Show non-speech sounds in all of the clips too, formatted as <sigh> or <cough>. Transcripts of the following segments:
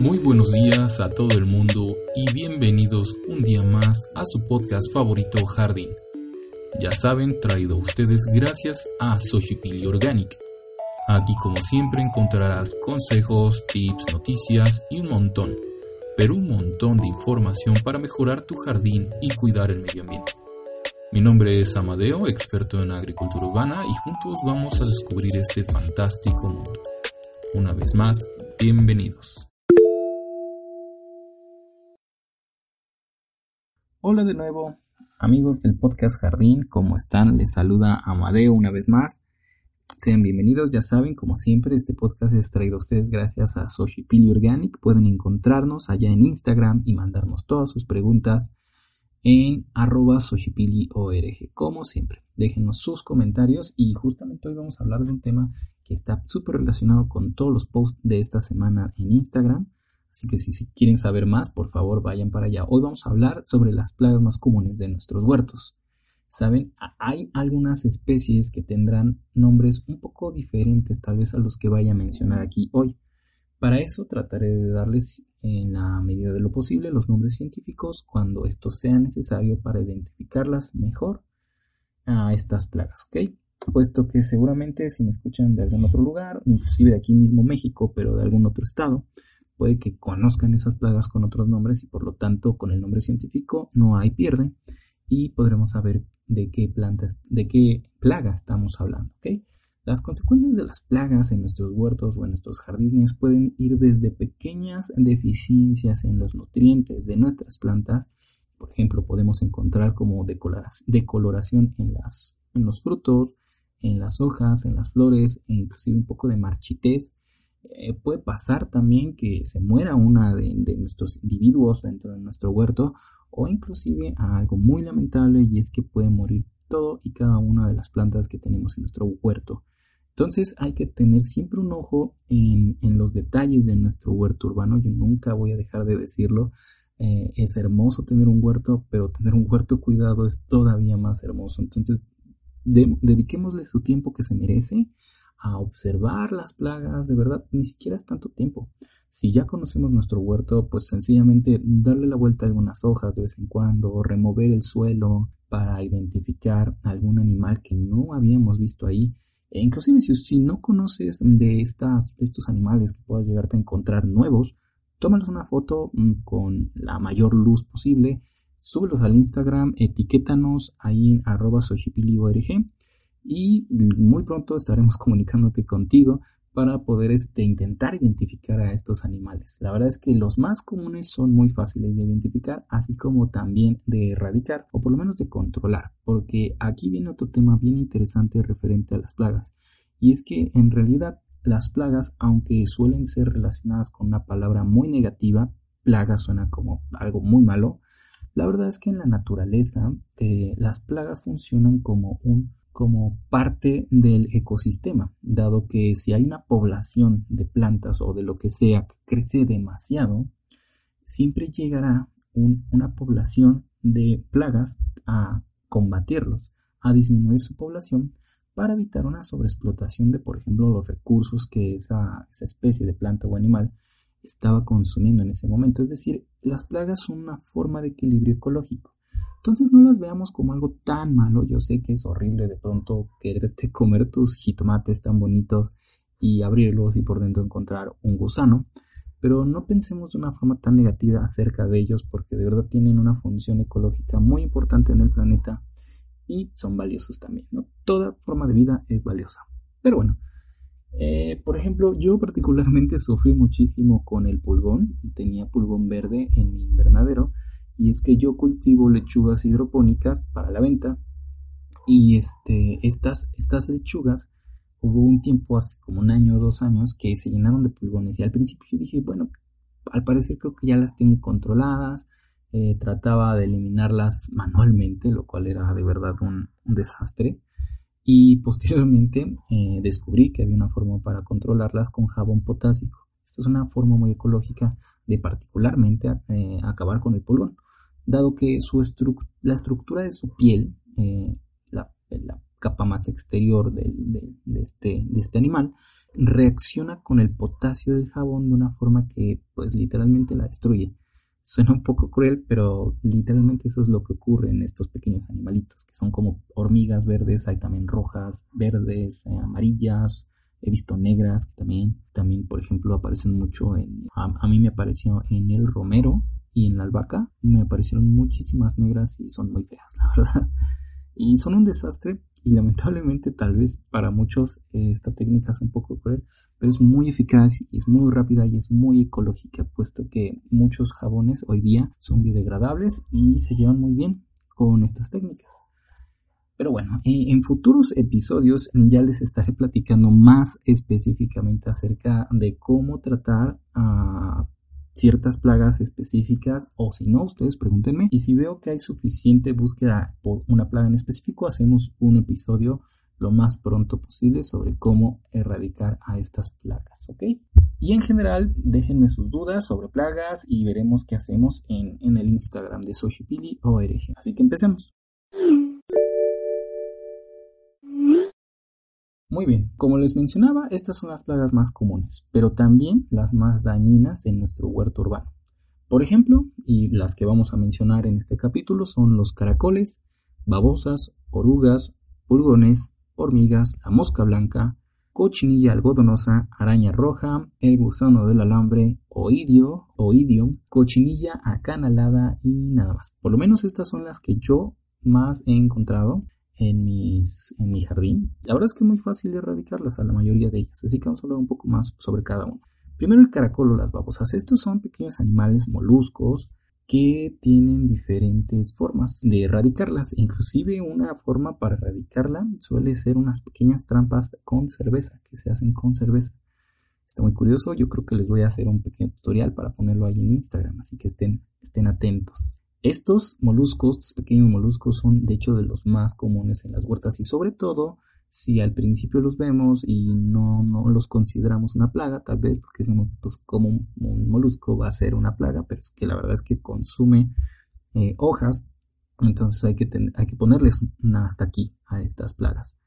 Muy buenos días a todo el mundo y bienvenidos un día más a su podcast favorito Jardín. Ya saben, traído a ustedes gracias a Soshipili Organic. Aquí como siempre encontrarás consejos, tips, noticias y un montón, pero un montón de información para mejorar tu jardín y cuidar el medio ambiente. Mi nombre es Amadeo, experto en agricultura urbana y juntos vamos a descubrir este fantástico mundo. Una vez más, bienvenidos. Hola de nuevo, amigos del podcast Jardín, ¿cómo están? Les saluda Amadeo una vez más. Sean bienvenidos, ya saben, como siempre, este podcast es traído a ustedes gracias a Soshipili Organic. Pueden encontrarnos allá en Instagram y mandarnos todas sus preguntas en arroba soshipiliorg. Como siempre, déjenos sus comentarios y justamente hoy vamos a hablar de un tema que está súper relacionado con todos los posts de esta semana en Instagram Así que si, quieren saber más, por favor vayan para allá. Hoy vamos a hablar sobre las plagas más comunes de nuestros huertos. Saben, hay algunas especies que tendrán nombres un poco diferentes tal vez a los que vaya a mencionar aquí hoy. Para eso trataré de darles en la medida de lo posible los nombres científicos cuando esto sea necesario para identificarlas mejor a estas plagas, ¿ok? Puesto que seguramente si me escuchan de algún otro lugar, inclusive de aquí mismo México, pero de algún otro estado, puede que conozcan esas plagas con otros nombres y por lo tanto con el nombre científico no hay pierde y podremos saber de qué plantas, de qué plaga estamos hablando. Las consecuencias de las plagas en nuestros huertos o en nuestros jardines pueden ir desde pequeñas deficiencias en los nutrientes de nuestras plantas, por ejemplo, podemos encontrar como decoloración en, en los frutos, en las hojas, en las flores e inclusive un poco de marchitez eh, puede pasar también que se muera una de, nuestros individuos dentro de nuestro huerto o inclusive algo muy lamentable y es que puede morir todo y cada una de las plantas que tenemos en nuestro huerto. Entonces hay que tener siempre un ojo en, los detalles de nuestro huerto urbano. Yo nunca voy a dejar de decirlo. Eh, es hermoso tener un huerto, pero tener un huerto cuidado es todavía más hermoso. Entonces, dediquémosle su tiempo que se merece a observar las plagas, de verdad, ni siquiera es tanto tiempo. Si ya conocemos nuestro huerto, pues sencillamente darle la vuelta a algunas hojas de vez en cuando, remover el suelo para identificar algún animal que no habíamos visto ahí. E inclusive si, no conoces de, estas, estos animales que puedas llegarte a encontrar nuevos, tómalos una foto mm, con la mayor luz posible, súbelos al Instagram, etiquétanos ahí en arroba y muy pronto estaremos comunicándote contigo para poder este, intentar identificar a estos animales. La verdad es que los más comunes son muy fáciles de identificar, así como también de erradicar o por lo menos de controlar, porque aquí viene otro tema bien interesante referente a las plagas, y es que en realidad las plagas, aunque suelen ser relacionadas con una palabra muy negativa, plaga suena como algo muy malo, la verdad es que en la naturaleza eh, las plagas funcionan como un como parte del ecosistema, dado que si hay una población de plantas o de lo que sea que crece demasiado, siempre llegará una población de plagas a combatirlos, a disminuir su población para evitar una sobreexplotación de, por ejemplo, los recursos que esa, especie de planta o animal estaba consumiendo en ese momento. Es decir, las plagas son una forma de equilibrio ecológico. Entonces no las veamos como algo tan malo. Yo sé que es horrible de pronto quererte <laughs> comer tus jitomates tan bonitos y abrirlos y por dentro encontrar un gusano. Pero no pensemos de una forma tan negativa acerca de ellos porque de verdad tienen una función ecológica muy importante en el planeta y son valiosos también. Toda forma de vida es valiosa. Pero bueno, eh, por ejemplo, yo particularmente <laughs> sufrí muchísimo con el pulgón. Tenía pulgón verde en mi invernadero y es que yo cultivo lechugas hidropónicas para la venta y este, estas, estas lechugas hubo un tiempo, hace como un año o dos años, que se llenaron de pulgones y al principio yo dije, bueno, al parecer creo que ya las tengo controladas, eh, trataba de eliminarlas manualmente, lo cual era de verdad un, desastre. Y <laughs> posteriormente eh, descubrí que había una forma para controlarlas con jabón potásico. Esta es una forma muy ecológica de particularmente eh, acabar con el pulgón, dado que su la estructura de su piel, la, capa más exterior de, este, de este animal, reacciona con el potasio del jabón de una forma que pues literalmente la destruye. Suena un poco cruel, pero literalmente eso es lo que ocurre en estos pequeños animalitos, que son como hormigas verdes, hay también rojas, verdes, eh, amarillas, he visto negras también, también por ejemplo aparecen mucho en, a, mí me apareció en el romero y en la albahaca, me aparecieron muchísimas negras y son muy feas, la <laughs> verdad. Y son un desastre y lamentablemente tal vez para muchos eh, esta técnica es un poco cruel, pero es muy eficaz y es muy rápida y es muy ecológica, puesto que muchos jabones hoy día son biodegradables y se llevan muy bien con estas técnicas. Pero bueno, en futuros episodios ya les estaré platicando más específicamente acerca de cómo tratar a ciertas plagas específicas o si no, ustedes pregúntenme. Y si veo que hay suficiente búsqueda por una plaga en específico, hacemos un episodio lo más pronto posible sobre cómo erradicar a estas plagas, ¿ok? Y en general, déjenme sus dudas sobre plagas y veremos qué hacemos en, en el Instagram de Soshipili.org. Así que empecemos. Muy bien, como les mencionaba, estas son las plagas más comunes, pero también las más dañinas en nuestro huerto urbano. Por ejemplo, y las que vamos a mencionar en este capítulo son los caracoles, babosas, orugas, pulgones, hormigas, la mosca blanca, cochinilla algodonosa, araña roja, el gusano del alambre, oidio, oidio, cochinilla acanalada y nada más. Por lo menos estas son las que yo más he encontrado en, mi jardín. La verdad es que es muy fácil de erradicarlas a la mayoría de ellas, así que vamos a hablar un poco más sobre cada una. Primero el caracol o las babosas. Estos son pequeños animales moluscos que tienen diferentes formas de erradicarlas. Inclusive una forma para erradicarla suele ser unas pequeñas trampas con cerveza, que se hacen con cerveza. Está muy curioso, yo creo que les voy a hacer un pequeño tutorial para ponerlo ahí en Instagram, así que estén, estén atentos. Estos moluscos, estos pequeños moluscos, son de hecho de los más comunes en las huertas y sobre todo si al principio los vemos y no, los consideramos una plaga, tal vez porque decimos, pues como un, molusco va a ser una plaga, pero es que la verdad es que consume eh, hojas, entonces hay que, hay que ponerles una hasta aquí a estas plagas.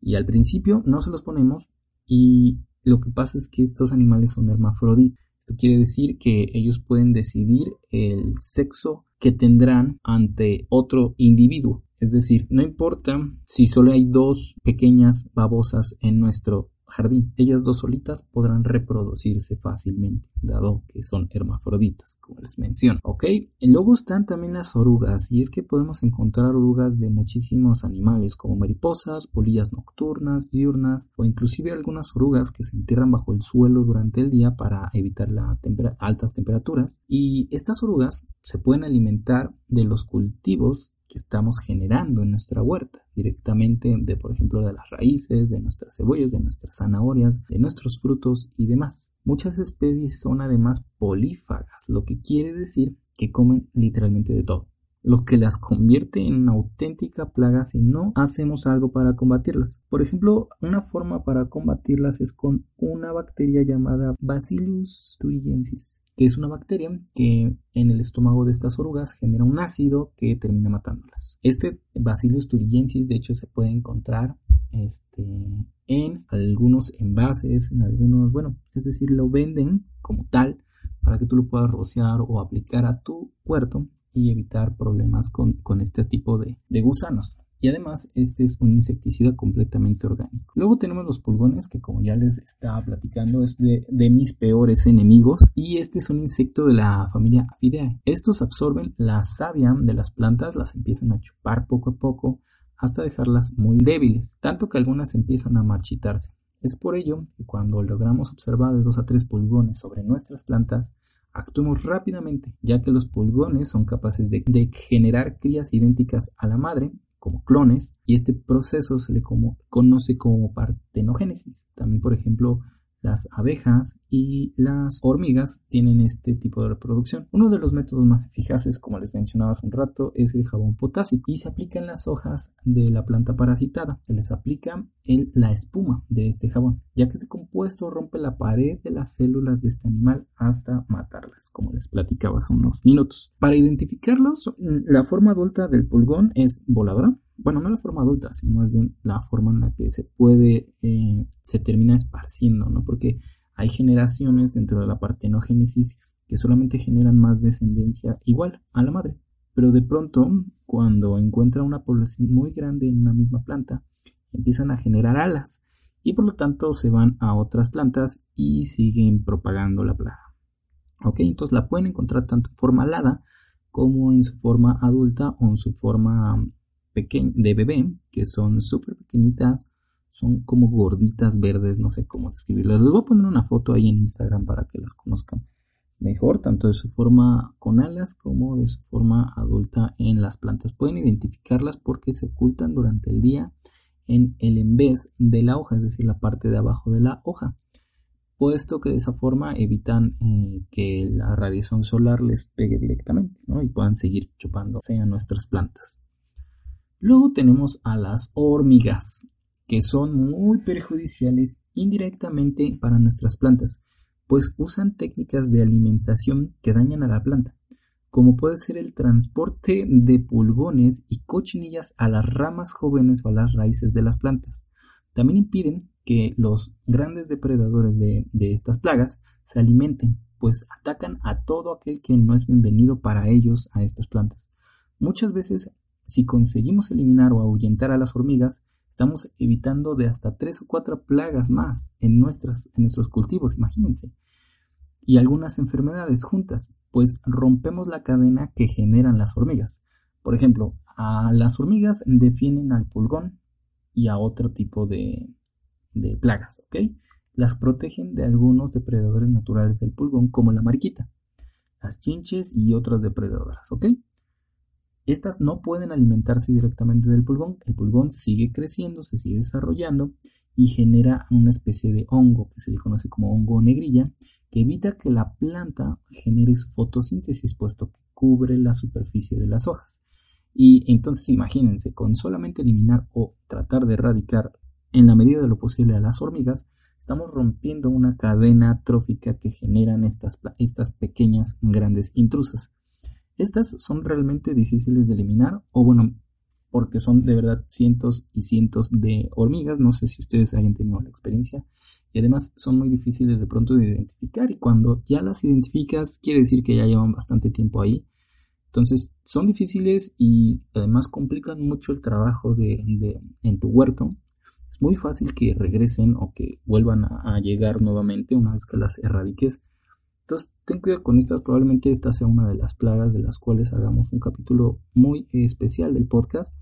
Y al principio no se los ponemos y lo que pasa es que estos animales son hermafroditas. Esto quiere decir que ellos pueden decidir el sexo que tendrán ante otro individuo. Es decir, no importa si solo hay dos pequeñas babosas en nuestro jardín. Ellas dos solitas podrán reproducirse fácilmente, dado que son hermafroditas, como les menciono. ¿Ok? Luego están también las orugas, y es que podemos encontrar orugas de muchísimos animales, como mariposas, polillas nocturnas, diurnas, o inclusive algunas orugas que se entierran bajo el suelo durante el día para evitar las altas temperaturas. Y estas orugas se pueden alimentar de los cultivos estamos generando en nuestra huerta, directamente de, por ejemplo, de las raíces, de nuestras cebollas, de nuestras zanahorias, de nuestros frutos y demás. Muchas especies son además polífagas, lo que quiere decir que comen literalmente de todo lo que las convierte en una auténtica plaga si no hacemos algo para combatirlas. Por ejemplo, una forma para combatirlas es con una bacteria llamada Bacillus thuringiensis que es una bacteria que en el estómago de estas orugas genera un ácido que termina matándolas. Este Bacillus thuringiensis de hecho se puede encontrar este, en algunos envases, en algunos, bueno, es decir, lo venden como tal para que tú lo puedas rociar o aplicar a tu huerto y evitar problemas con, este tipo de, gusanos. Y además, este es un insecticida completamente orgánico. Luego tenemos los pulgones, que como ya les estaba platicando, es de, de, mis peores enemigos. Y este es un insecto de la familia Apidae. Estos absorben la savia de las plantas, las empiezan a chupar poco a poco hasta dejarlas muy débiles, tanto que algunas empiezan a marchitarse. Es por ello que cuando logramos observar de 2 a 3 pulgones sobre nuestras plantas, Actuemos rápidamente, ya que los pulgones son capaces de, generar crías idénticas a la madre como clones y este proceso se le conoce como partenogénesis. También, por ejemplo, las abejas y las hormigas tienen este tipo de reproducción. Uno de los métodos más eficaces, como les mencionaba hace un rato, es el jabón potásico y se aplica en las hojas de la planta parasitada. Se les aplica la espuma de este jabón, ya que este compuesto rompe la pared de las células de este animal hasta matarlas, como les platicaba hace unos minutos. Para identificarlos, la forma adulta del pulgón es voladora, bueno, no la forma adulta, sino más bien la forma en la que se puede, eh, se termina esparciendo, ¿no? Porque hay generaciones dentro de la partenogénesis que solamente generan más descendencia igual a la madre. Pero de pronto, cuando encuentra una población muy grande en una misma planta, empiezan a generar alas y por lo tanto se van a otras plantas y siguen propagando la plaga. Ok, entonces la pueden encontrar tanto en forma alada como en su forma adulta o en su forma de bebé, que son súper pequeñitas, son como gorditas verdes, no sé cómo describirlas. Les voy a poner una foto ahí en Instagram para que las conozcan mejor, tanto de su forma con alas como de su forma adulta en las plantas. Pueden identificarlas porque se ocultan durante el día en el envés de la hoja, es decir, la parte de abajo de la hoja, puesto que de esa forma evitan eh, que la radiación solar les pegue directamente y puedan seguir chupándose a nuestras plantas. Luego tenemos a las hormigas, que son muy perjudiciales indirectamente para nuestras plantas, pues usan técnicas de alimentación que dañan a la planta, como puede ser el transporte de pulgones y cochinillas a las ramas jóvenes o a las raíces de las plantas. También impiden que los grandes depredadores de, estas plagas se alimenten, pues atacan a todo aquel que no es bienvenido para ellos a estas plantas. Muchas veces si conseguimos eliminar o ahuyentar a las hormigas, estamos evitando de hasta tres o cuatro plagas más en, nuestros cultivos, imagínense. Y algunas enfermedades juntas, pues rompemos la cadena que generan las hormigas. Por ejemplo, a las hormigas defienden al pulgón y a otro tipo de, de plagas, ¿ok? Las protegen de algunos depredadores naturales del pulgón, como la mariquita, las chinches y otras depredadoras, ¿ok? Estas no pueden alimentarse directamente del pulgón. El pulgón sigue creciendo, se sigue desarrollando y genera una especie de hongo que se le conoce como hongo negrilla que evita que la planta genere su fotosíntesis puesto que cubre la superficie de las hojas. Y entonces imagínense, con solamente eliminar o tratar de erradicar en la medida de lo posible a las hormigas, estamos rompiendo una cadena trófica que generan estas, estas pequeñas grandes intrusas. Estas son realmente difíciles de eliminar, o bueno, porque son de verdad cientos y cientos de hormigas. No sé si ustedes hayan tenido la experiencia. Y además son muy difíciles de pronto de identificar. Y cuando ya las identificas, quiere decir que ya llevan bastante tiempo ahí. Entonces son difíciles y además complican mucho el trabajo de, en tu huerto. Es muy fácil que regresen o que vuelvan a llegar nuevamente una vez que las erradiques entonces, ten cuidado con estas. Probablemente esta sea una de las plagas de las cuales hagamos un capítulo muy especial del podcast,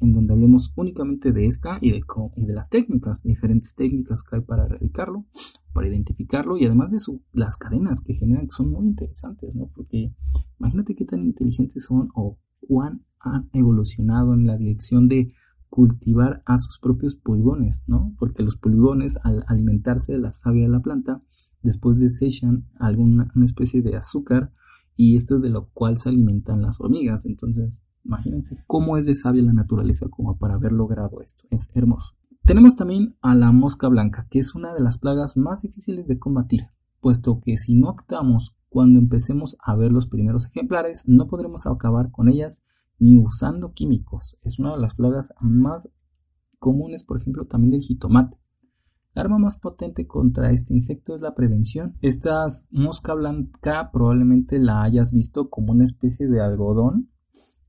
en donde hablemos únicamente de esta y de, y de las técnicas, diferentes técnicas que hay para erradicarlo, para identificarlo y además de las cadenas que generan, que son muy interesantes, ¿no? Porque imagínate qué tan inteligentes son o cuán han evolucionado en la dirección de cultivar a sus propios pulgones, ¿no? Porque los pulgones, al alimentarse de la savia de la planta, después desechan alguna una especie de azúcar y esto es de lo cual se alimentan las hormigas. Entonces, imagínense cómo es de sabia la naturaleza como para haber logrado esto. Es hermoso. Tenemos también a la mosca blanca, que es una de las plagas más difíciles de combatir, puesto que si no actuamos cuando empecemos a ver los primeros ejemplares, no podremos acabar con ellas ni usando químicos. Es una de las plagas más comunes, por ejemplo, también del jitomate. La arma más potente contra este insecto es la prevención. Esta mosca blanca probablemente la hayas visto como una especie de algodón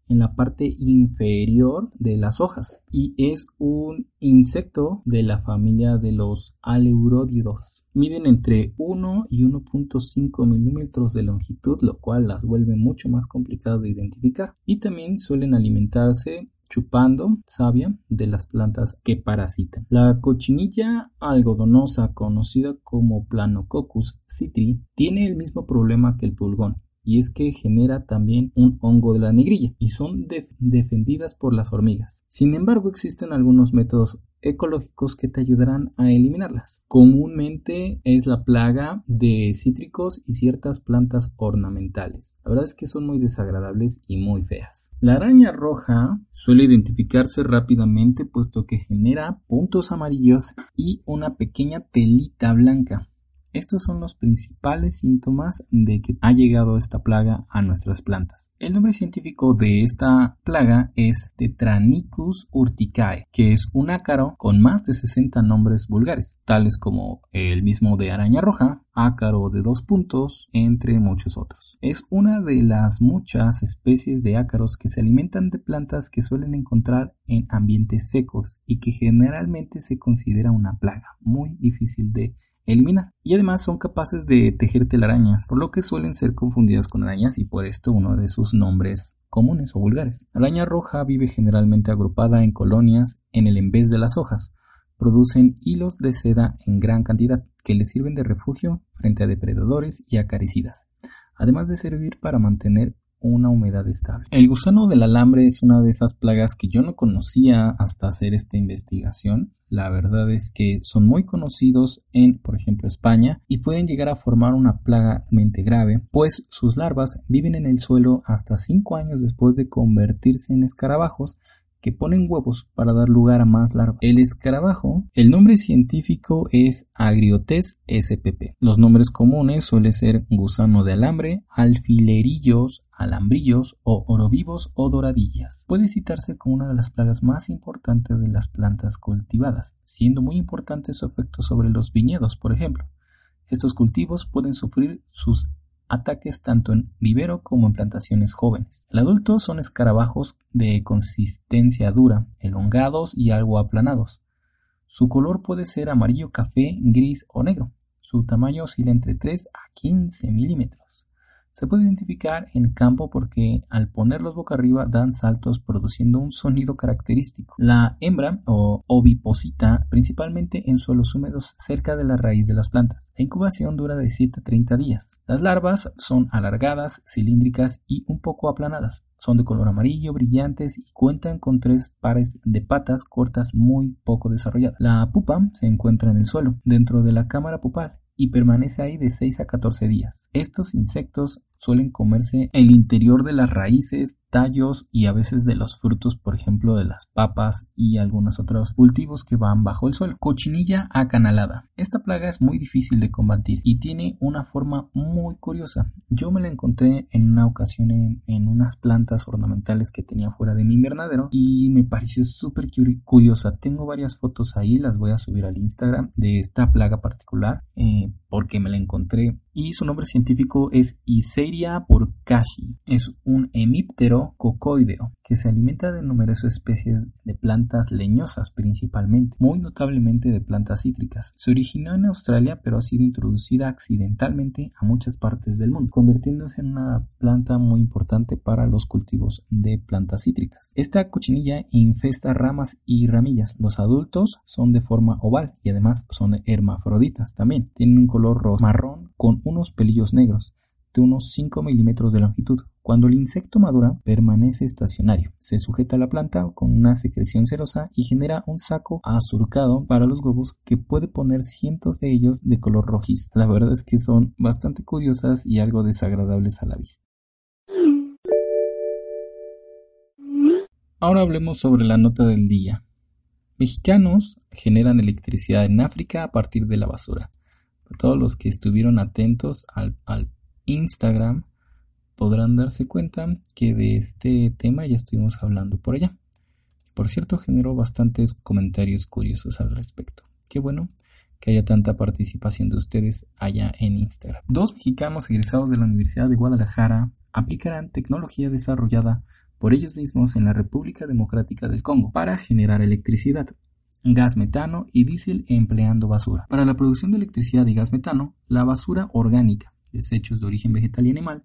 en la parte inferior de las hojas y es un insecto de la familia de los aleuródidos. Miden entre 1 y 1.5 milímetros de longitud, lo cual las vuelve mucho más complicadas de identificar. Y también suelen alimentarse chupando savia de las plantas que parasitan. La cochinilla algodonosa, conocida como Planococcus citri, tiene el mismo problema que el pulgón, y es que genera también un hongo de la negrilla y son defendidas por las hormigas. Sin embargo, existen algunos métodos ecológicos que te ayudarán a eliminarlas. Comúnmente es la plaga de cítricos y ciertas plantas ornamentales. La verdad es que son muy desagradables y muy feas. La araña roja suele identificarse rápidamente puesto que genera puntos amarillos y una pequeña telita blanca. Estos son los principales síntomas de que ha llegado esta plaga a nuestras plantas. El nombre científico de esta plaga es Tetranicus urticae, que es un ácaro con más de 60 nombres vulgares, tales como el mismo de araña roja, ácaro de dos puntos, entre muchos otros. Es una de las muchas especies de ácaros que se alimentan de plantas que suelen encontrar en ambientes secos y que generalmente se considera una plaga muy difícil de eliminar. Y además son capaces de tejer telarañas, por lo que suelen ser confundidas con arañas y por esto uno de sus nombres comunes o vulgares. Araña roja vive generalmente agrupada en colonias en el envés de las hojas. Producen hilos de seda en gran cantidad que les sirven de refugio frente a depredadores y acaricidas, además de servir para mantener una humedad estable. El gusano del alambre es una de esas plagas que yo no conocía hasta hacer esta investigación. La verdad es que son muy conocidos en, por ejemplo, España y pueden llegar a formar una plaga mente grave, pues sus larvas viven en el suelo hasta 5 años después de convertirse en escarabajos que ponen huevos para dar lugar a más larvas. El escarabajo, el nombre científico es Agriotes spp. Los nombres comunes suelen ser gusano de alambre, alfilerillos, alambrillos o orovivos o doradillas. Puede citarse como una de las plagas más importantes de las plantas cultivadas, siendo muy importante su efecto sobre los viñedos, por ejemplo. Estos cultivos pueden sufrir sus ataques tanto en vivero como en plantaciones jóvenes. El adulto son escarabajos de consistencia dura, elongados y algo aplanados. Su color puede ser amarillo, café, gris o negro. Su tamaño oscila entre 3 a 15 milímetros. Se puede identificar en campo porque al ponerlos boca arriba dan saltos produciendo un sonido característico. La hembra o oviposita principalmente en suelos húmedos cerca de la raíz de las plantas. La incubación dura de 7 a 30 días. Las larvas son alargadas, cilíndricas y un poco aplanadas. Son de color amarillo, brillantes y cuentan con tres pares de patas cortas muy poco desarrolladas. La pupa se encuentra en el suelo, dentro de la cámara pupal y permanece ahí de 6 a 14 días. Estos insectos suelen comerse el interior de las raíces, tallos y a veces de los frutos, por ejemplo, de las papas y algunos otros cultivos que van bajo el suelo. Cochinilla acanalada. Esta plaga es muy difícil de combatir y tiene una forma muy curiosa. Yo me la encontré en una ocasión en, unas plantas ornamentales que tenía fuera de mi invernadero y me pareció súper curiosa. Tengo varias fotos ahí, las voy a subir al Instagram de esta plaga particular eh, porque me la encontré y su nombre científico es Iseria porcashi. Es un hemíptero cocoideo que se alimenta de numerosas especies de plantas leñosas principalmente, muy notablemente de plantas cítricas. Se originó en Australia pero ha sido introducida accidentalmente a muchas partes del mundo, convirtiéndose en una planta muy importante para los cultivos de plantas cítricas. Esta cochinilla infesta ramas y ramillas. Los adultos son de forma oval y además son hermafroditas también. Tienen un color marrón con unos pelillos negros de unos 5 milímetros de longitud. Cuando el insecto madura, permanece estacionario. Se sujeta a la planta con una secreción cerosa y genera un saco azurcado para los huevos que puede poner cientos de ellos de color rojizo. La verdad es que son bastante curiosas y algo desagradables a la vista. Ahora hablemos sobre la nota del día. Mexicanos generan electricidad en África a partir de la basura todos los que estuvieron atentos al, Instagram podrán darse cuenta que de este tema ya estuvimos hablando por allá. Por cierto, generó bastantes comentarios curiosos al respecto. Qué bueno que haya tanta participación de ustedes allá en Instagram. Dos mexicanos egresados de la Universidad de Guadalajara aplicarán tecnología desarrollada por ellos mismos en la República Democrática del Congo para generar electricidad gas metano y diésel empleando basura. Para la producción de electricidad y gas metano, la basura orgánica, desechos de origen vegetal y animal,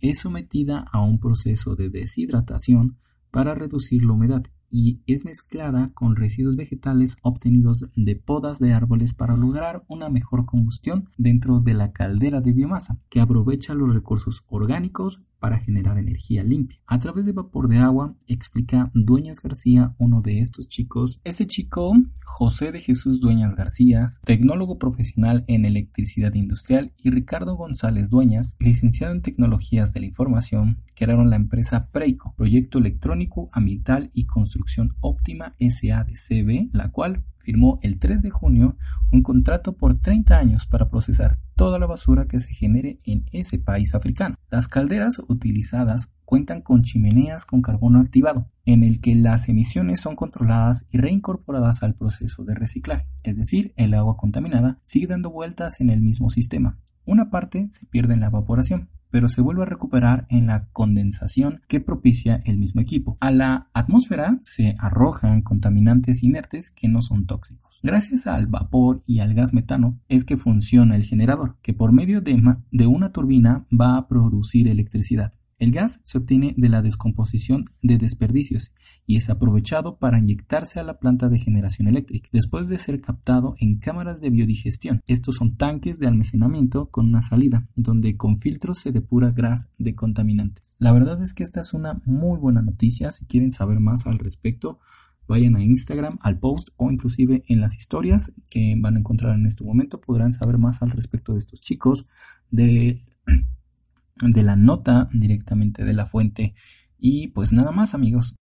es sometida a un proceso de deshidratación para reducir la humedad y es mezclada con residuos vegetales obtenidos de podas de árboles para lograr una mejor combustión dentro de la caldera de biomasa, que aprovecha los recursos orgánicos para generar energía limpia. A través de vapor de agua, explica Dueñas García, uno de estos chicos. Ese chico, José de Jesús Dueñas García, tecnólogo profesional en electricidad industrial, y Ricardo González Dueñas, licenciado en tecnologías de la información, crearon la empresa Preico, Proyecto Electrónico Ambiental y Construcción Óptima SADCB, la cual firmó el 3 de junio un contrato por 30 años para procesar toda la basura que se genere en ese país africano. Las calderas utilizadas cuentan con chimeneas con carbono activado, en el que las emisiones son controladas y reincorporadas al proceso de reciclaje, es decir, el agua contaminada sigue dando vueltas en el mismo sistema. Una parte se pierde en la evaporación, pero se vuelve a recuperar en la condensación que propicia el mismo equipo. A la atmósfera se arrojan contaminantes inertes que no son tóxicos. Gracias al vapor y al gas metano es que funciona el generador, que por medio de, una turbina va a producir electricidad. El gas se obtiene de la descomposición de desperdicios y es aprovechado para inyectarse a la planta de generación eléctrica, después de ser captado en cámaras de biodigestión. Estos son tanques de almacenamiento con una salida, donde con filtros se depura gas de contaminantes. La verdad es que esta es una muy buena noticia. Si quieren saber más al respecto, vayan a Instagram, al post o inclusive en las historias que van a encontrar en este momento. Podrán saber más al respecto de estos chicos, de de la nota directamente de la fuente. Y pues nada más amigos.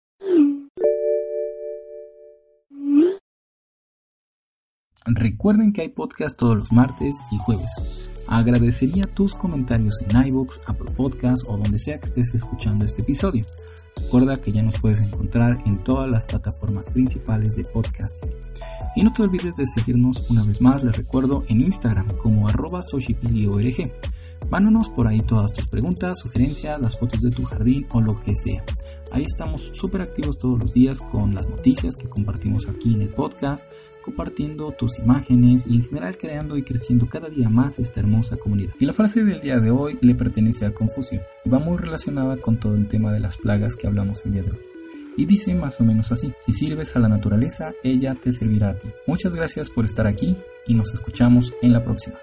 Recuerden que hay podcast todos los martes y jueves. Agradecería tus comentarios en iVoox, Apple Podcasts o donde sea que estés escuchando este episodio. Recuerda que ya nos puedes encontrar en todas las plataformas principales de podcasting. Y no te olvides de seguirnos una vez más, les recuerdo, en Instagram como arroba Mándanos por ahí todas tus preguntas, sugerencias, las fotos de tu jardín o lo que sea. Ahí estamos súper activos todos los días con las noticias que compartimos aquí en el podcast, compartiendo tus imágenes y en general creando y creciendo cada día más esta hermosa comunidad. Y la frase del día de hoy le pertenece a Confucio y va muy relacionada con todo el tema de las plagas que hablamos el día de hoy. Y dice más o menos así, si sirves a la naturaleza, ella te servirá a ti. Muchas gracias por estar aquí y nos escuchamos en la próxima.